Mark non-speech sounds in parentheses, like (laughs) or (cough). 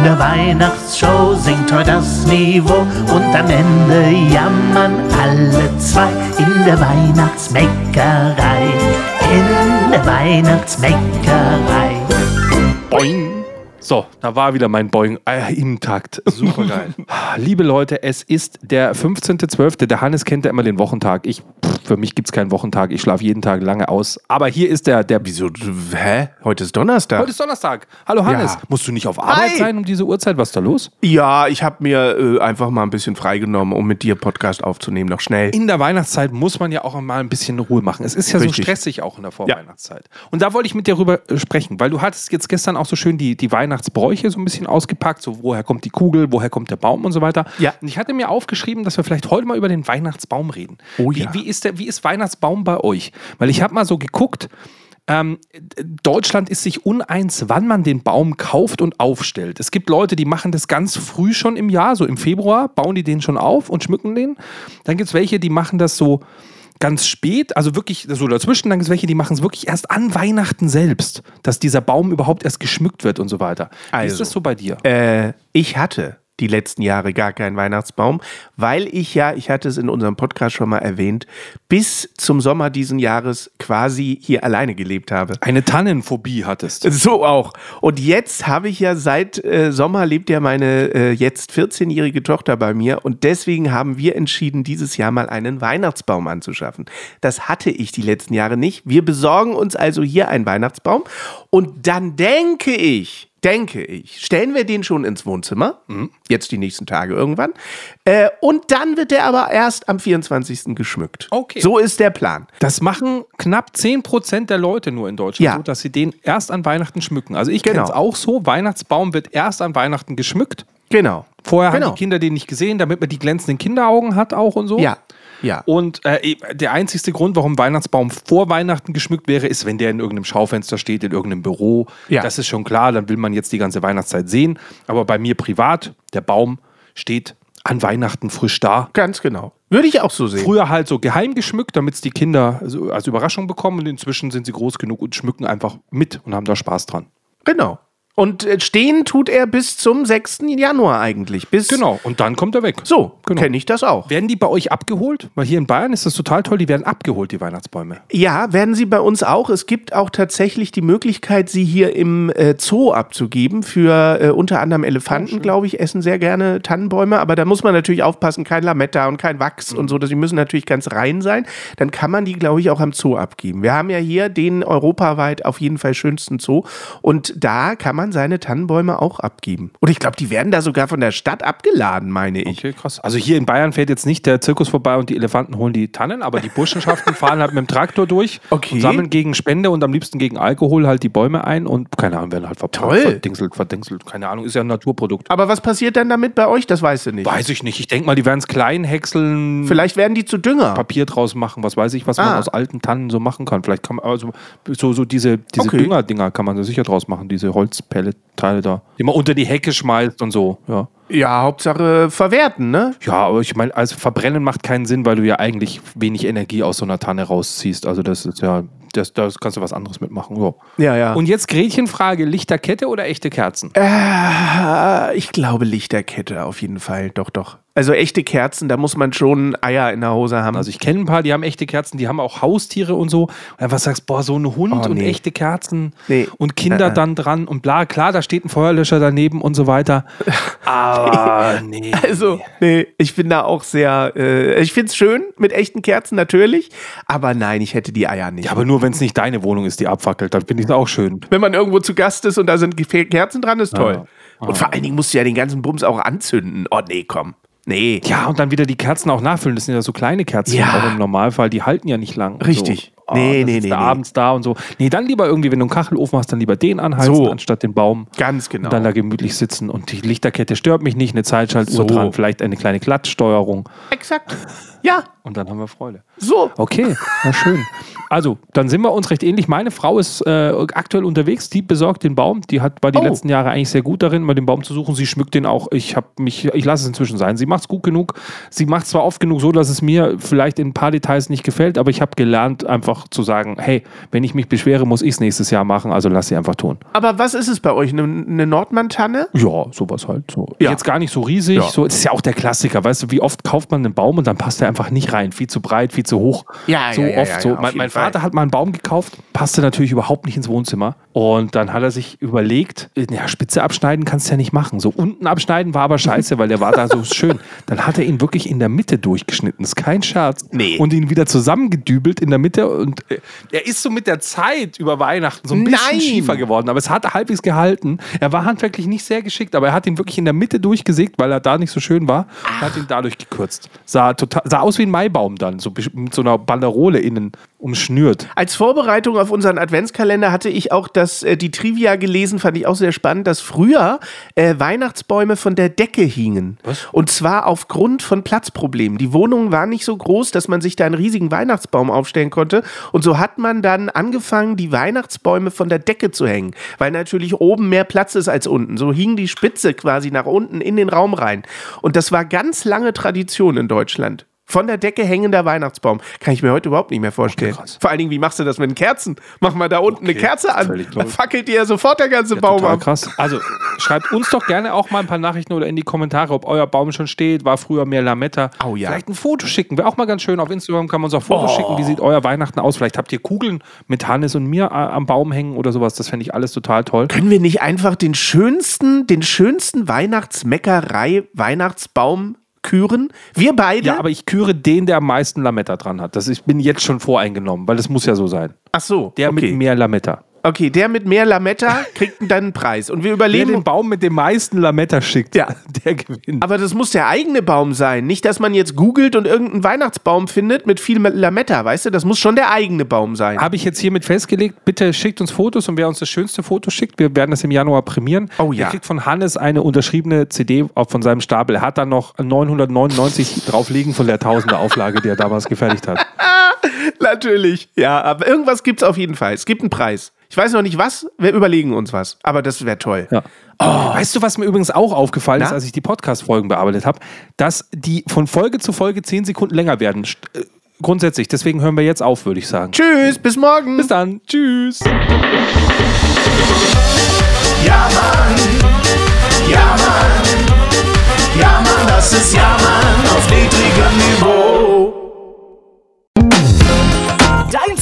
In der Weihnachtsshow singt heute das Niveau und am Ende jammern alle zwei. In der Weihnachtsbäckerei, in der Weihnachtsbäckerei. Boing. So, da war wieder mein Boing äh, im Takt. Super geil. Liebe Leute, es ist der 15.12. Der Hannes kennt ja immer den Wochentag. Ich, für mich gibt es keinen Wochentag. Ich schlafe jeden Tag lange aus. Aber hier ist der, der. Wieso? Hä? Heute ist Donnerstag. Heute ist Donnerstag. Hallo Hannes. Ja. Musst du nicht auf Arbeit Hi. sein um diese Uhrzeit? Was ist da los? Ja, ich habe mir äh, einfach mal ein bisschen freigenommen, um mit dir Podcast aufzunehmen. Noch schnell. In der Weihnachtszeit muss man ja auch mal ein bisschen Ruhe machen. Es ist ja Richtig. so stressig auch in der Vorweihnachtszeit. Und da wollte ich mit dir rüber äh, sprechen, weil du hattest jetzt gestern auch so schön die, die Weihnachtsbräuche so ein bisschen ausgepackt, so woher kommt die Kugel, woher kommt der Baum und so weiter. Ja. Und ich hatte mir aufgeschrieben, dass wir vielleicht heute mal über den Weihnachtsbaum reden. Oh wie, ja. wie, ist der, wie ist Weihnachtsbaum bei euch? Weil ich habe mal so geguckt, ähm, Deutschland ist sich uneins, wann man den Baum kauft und aufstellt. Es gibt Leute, die machen das ganz früh schon im Jahr, so im Februar, bauen die den schon auf und schmücken den. Dann gibt es welche, die machen das so ganz spät, also wirklich so dazwischen. Dann gibt es welche, die machen es wirklich erst an Weihnachten selbst, dass dieser Baum überhaupt erst geschmückt wird und so weiter. Wie ist Also, das so bei dir? Äh, ich hatte die letzten Jahre gar keinen Weihnachtsbaum, weil ich ja, ich hatte es in unserem Podcast schon mal erwähnt, bis zum Sommer diesen Jahres quasi hier alleine gelebt habe. Eine Tannenphobie hattest. So auch. Und jetzt habe ich ja seit äh, Sommer lebt ja meine äh, jetzt 14-jährige Tochter bei mir und deswegen haben wir entschieden, dieses Jahr mal einen Weihnachtsbaum anzuschaffen. Das hatte ich die letzten Jahre nicht. Wir besorgen uns also hier einen Weihnachtsbaum und dann denke ich, denke ich, stellen wir den schon ins Wohnzimmer, jetzt die nächsten Tage irgendwann, äh, und dann wird der aber erst am 24. geschmückt. Okay. So ist der Plan. Das machen knapp 10% der Leute nur in Deutschland Ja. so, dass sie den erst an Weihnachten schmücken. Also ich kenne Genau. es auch so, Weihnachtsbaum wird erst an Weihnachten geschmückt. Genau. Vorher Genau. haben die Kinder den nicht gesehen, damit man die glänzenden Kinderaugen hat auch und so. Ja. Ja. Und äh, der einzigste Grund, warum Weihnachtsbaum vor Weihnachten geschmückt wäre, ist, wenn der in irgendeinem Schaufenster steht, in irgendeinem Büro. Ja. Das ist schon klar, dann will man jetzt die ganze Weihnachtszeit sehen. Aber bei mir privat, der Baum steht an Weihnachten frisch da. Ganz genau. Würde ich auch so sehen. Früher halt so geheim geschmückt, damit es die Kinder als Überraschung bekommen. Und inzwischen sind sie groß genug und schmücken einfach mit und haben da Spaß dran. Genau. Und äh, stehen tut er bis zum 6. Januar eigentlich. Bis Genau, und dann kommt er weg. So, Genau. kenne ich das auch. Werden die bei euch abgeholt? Weil hier in Bayern ist das total toll, die werden abgeholt, die Weihnachtsbäume. Ja, werden sie bei uns auch. Es gibt auch tatsächlich die Möglichkeit, sie hier im äh, Zoo abzugeben. Für äh, unter anderem Elefanten, glaube ich, essen sehr gerne Tannenbäume. Aber da muss man natürlich aufpassen, kein Lametta und kein Wachs und so. Die müssen natürlich ganz rein sein. Dann kann man die, glaube ich, auch am Zoo abgeben. Wir haben ja hier den europaweit auf jeden Fall schönsten Zoo. Und da kann man seine Tannenbäume auch abgeben. Und ich glaube, die werden da sogar von der Stadt abgeladen, meine ich. Okay, krass. Also hier in Bayern fährt jetzt nicht der Zirkus vorbei und die Elefanten holen die Tannen, aber die Burschenschaften (laughs) fahren halt mit dem Traktor durch Okay. und sammeln gegen Spende und am liebsten gegen Alkohol halt die Bäume ein und keine Ahnung, werden halt ver Toll. verdingselt, verdingselt. Keine Ahnung, ist ja ein Naturprodukt. Aber was passiert dann damit bei euch? Das weißt du nicht. Weiß ich nicht. Ich denke mal, die werden es klein häckseln, Vielleicht werden die zu Dünger. Papier draus machen, was weiß ich, was man Ah. aus alten Tannen so machen kann. Vielleicht kann man, also so, so diese, diese Okay. Düngerdinger kann man da sicher draus machen, diese Holzpelletteile da, die man unter die Hecke schmeißt und so, ja. Ja, Hauptsache verwerten, ne? Ja, aber ich meine, also Verbrennen macht keinen Sinn, weil du ja eigentlich wenig Energie aus so einer Tanne rausziehst. Also das ist ja, das, das kannst du was anderes mitmachen. Ja. Ja, ja. Und jetzt Gretchenfrage, Lichterkette oder echte Kerzen? äh, ich glaube Lichterkette auf jeden Fall. Doch, doch. Also echte Kerzen, da muss man schon Eier in der Hose haben. Also ich kenne ein paar, die haben echte Kerzen, die haben auch Haustiere und so. Und einfach sagst, boah, so ein Hund Oh, und nee. echte Kerzen Nee. und Kinder Äh, äh. dann dran und bla, klar, da steht ein Feuerlöscher daneben und so weiter. (laughs) Aber (laughs) nee. Also, nee, ich bin da auch sehr, äh, ich finde es schön mit echten Kerzen natürlich, aber nein, ich hätte die Eier nicht. Ja, aber nur wenn es nicht deine Wohnung ist, die abfackelt, dann finde ich es auch schön. Wenn man irgendwo zu Gast ist und da sind Kerzen dran, ist toll. Ja. Und vor allen Dingen musst du ja den ganzen Bums auch anzünden. Oh nee, komm. Nee. Ja, und dann wieder die Kerzen auch nachfüllen. Das sind ja so kleine Kerzen Ja. auch im Normalfall. Die halten ja nicht lang. Richtig. So. Nee, nee, nee, nee. abends da und so. Nee, dann lieber irgendwie, wenn du einen Kachelofen hast, dann lieber den anheizen, So. anstatt den Baum. Ganz genau. Und dann da gemütlich sitzen. Und die Lichterkette stört mich nicht. Eine Zeitschaltuhr So. dran, vielleicht eine kleine Glattsteuerung. Exakt. Ja, Und dann haben wir Freude. so. Okay, na schön. Also, dann sind wir uns recht ähnlich. Meine Frau ist äh, aktuell unterwegs, die besorgt den Baum. Die hat war die Oh. letzten Jahre eigentlich sehr gut darin, mal den Baum zu suchen. Sie schmückt den auch. Ich habe mich, ich lasse es inzwischen sein. Sie macht es gut genug. Sie macht es zwar oft genug so, dass es mir vielleicht in ein paar Details nicht gefällt, aber ich habe gelernt, einfach zu sagen, hey, wenn ich mich beschwere, muss ich es nächstes Jahr machen, also lass sie einfach tun. Aber was ist es bei euch? Eine, eine Nordmann-Tanne? Ja, sowas halt. So. Ja. Jetzt gar nicht so riesig. Ja. So, das ist ja auch der Klassiker. Weißt du, wie oft kauft man einen Baum und dann passt der einfach nicht rein? Viel zu breit, viel zu hoch. Ja, so ja, ja, oft ja, so. mein mein. Vater hat mal einen Baum gekauft, passte natürlich überhaupt nicht ins Wohnzimmer. Und dann hat er sich überlegt, ja, Spitze abschneiden kannst du ja nicht machen. So unten abschneiden war aber scheiße, weil der war da so (laughs) schön. Dann hat er ihn wirklich in der Mitte durchgeschnitten. Das ist kein Scherz. Nee. Und ihn wieder zusammengedübelt in der Mitte. Und äh, er ist so mit der Zeit über Weihnachten so ein bisschen Nein. schiefer geworden. Aber es hat halbwegs gehalten. Er war handwerklich nicht sehr geschickt, aber er hat ihn wirklich in der Mitte durchgesägt, weil er da nicht so schön war. Und hat ihn dadurch gekürzt. Sah, total, sah aus wie ein Maibaum dann, so mit so einer Banderole innen umschnürt. Als Vorbereitung auf unseren Adventskalender hatte ich auch das, äh, die Trivia gelesen, fand ich auch sehr spannend, dass früher äh, Weihnachtsbäume von der Decke hingen. Was? Und zwar aufgrund von Platzproblemen. Die Wohnungen waren nicht so groß, dass man sich da einen riesigen Weihnachtsbaum aufstellen konnte. Und so hat man dann angefangen, die Weihnachtsbäume von der Decke zu hängen, weil natürlich oben mehr Platz ist als unten. So hing die Spitze quasi nach unten in den Raum rein. Und das war ganz lange Tradition in Deutschland. Von der Decke hängender Weihnachtsbaum. Kann ich mir heute überhaupt nicht mehr vorstellen. krass. Vor allen Dingen, wie machst du das mit den Kerzen? Mach mal da unten eine Okay, Kerze an. Da fackelt dir ja sofort der ganze Baum Total ab. krass. Also schreibt uns doch gerne auch mal ein paar Nachrichten oder in die Kommentare, ob euer Baum schon steht. War früher mehr Lametta. Oh ja. Vielleicht ein Foto schicken. Wäre auch mal ganz schön. Auf Instagram kann man uns auch Fotos Oh. schicken. Wie sieht euer Weihnachten aus? Vielleicht habt ihr Kugeln mit Hannes und mir äh, am Baum hängen oder sowas. Das fände ich alles total toll. Können wir nicht einfach den schönsten, den schönsten Weihnachtsmeckerei-Weihnachtsbaum küren? Wir beide? Ja, aber ich küre den, der am meisten Lametta dran hat. Das ich bin jetzt schon voreingenommen, weil das muss ja so sein. Ach so, Der okay. mit mehr Lametta. Okay, der mit mehr Lametta kriegt dann einen Preis. Und wir Wer überlegen, den Baum mit dem meisten Lametta schickt, Ja. (laughs) der gewinnt. aber das muss der eigene Baum sein. Nicht, dass man jetzt googelt und irgendeinen Weihnachtsbaum findet mit viel Lametta, weißt du? Das muss schon der eigene Baum sein. Habe ich jetzt hiermit festgelegt. Bitte schickt uns Fotos und wer uns das schönste Foto schickt, wir werden das im Januar prämieren. Oh ja. Der kriegt von Hannes eine unterschriebene CD von seinem Stapel. Er hat da noch 999 drauf liegen von der Tausender Auflage, die er damals gefertigt hat. (laughs) Natürlich. Ja, aber irgendwas gibt's auf jeden Fall. Es gibt einen Preis. Ich weiß noch nicht was, wir überlegen uns was. Aber das wäre toll. Ja. Weißt du, was mir übrigens auch aufgefallen ist, Na? als ich die Podcast-Folgen bearbeitet habe? Dass die von Folge zu Folge 10 Sekunden länger werden. St- äh, Grundsätzlich. Deswegen hören wir jetzt auf, würde ich sagen. Tschüss, bis morgen. Bis dann. Tschüss. Ja, Mann. Ja, Mann. Ja, Mann, das ist Ja, Mann auf niedrigem Niveau.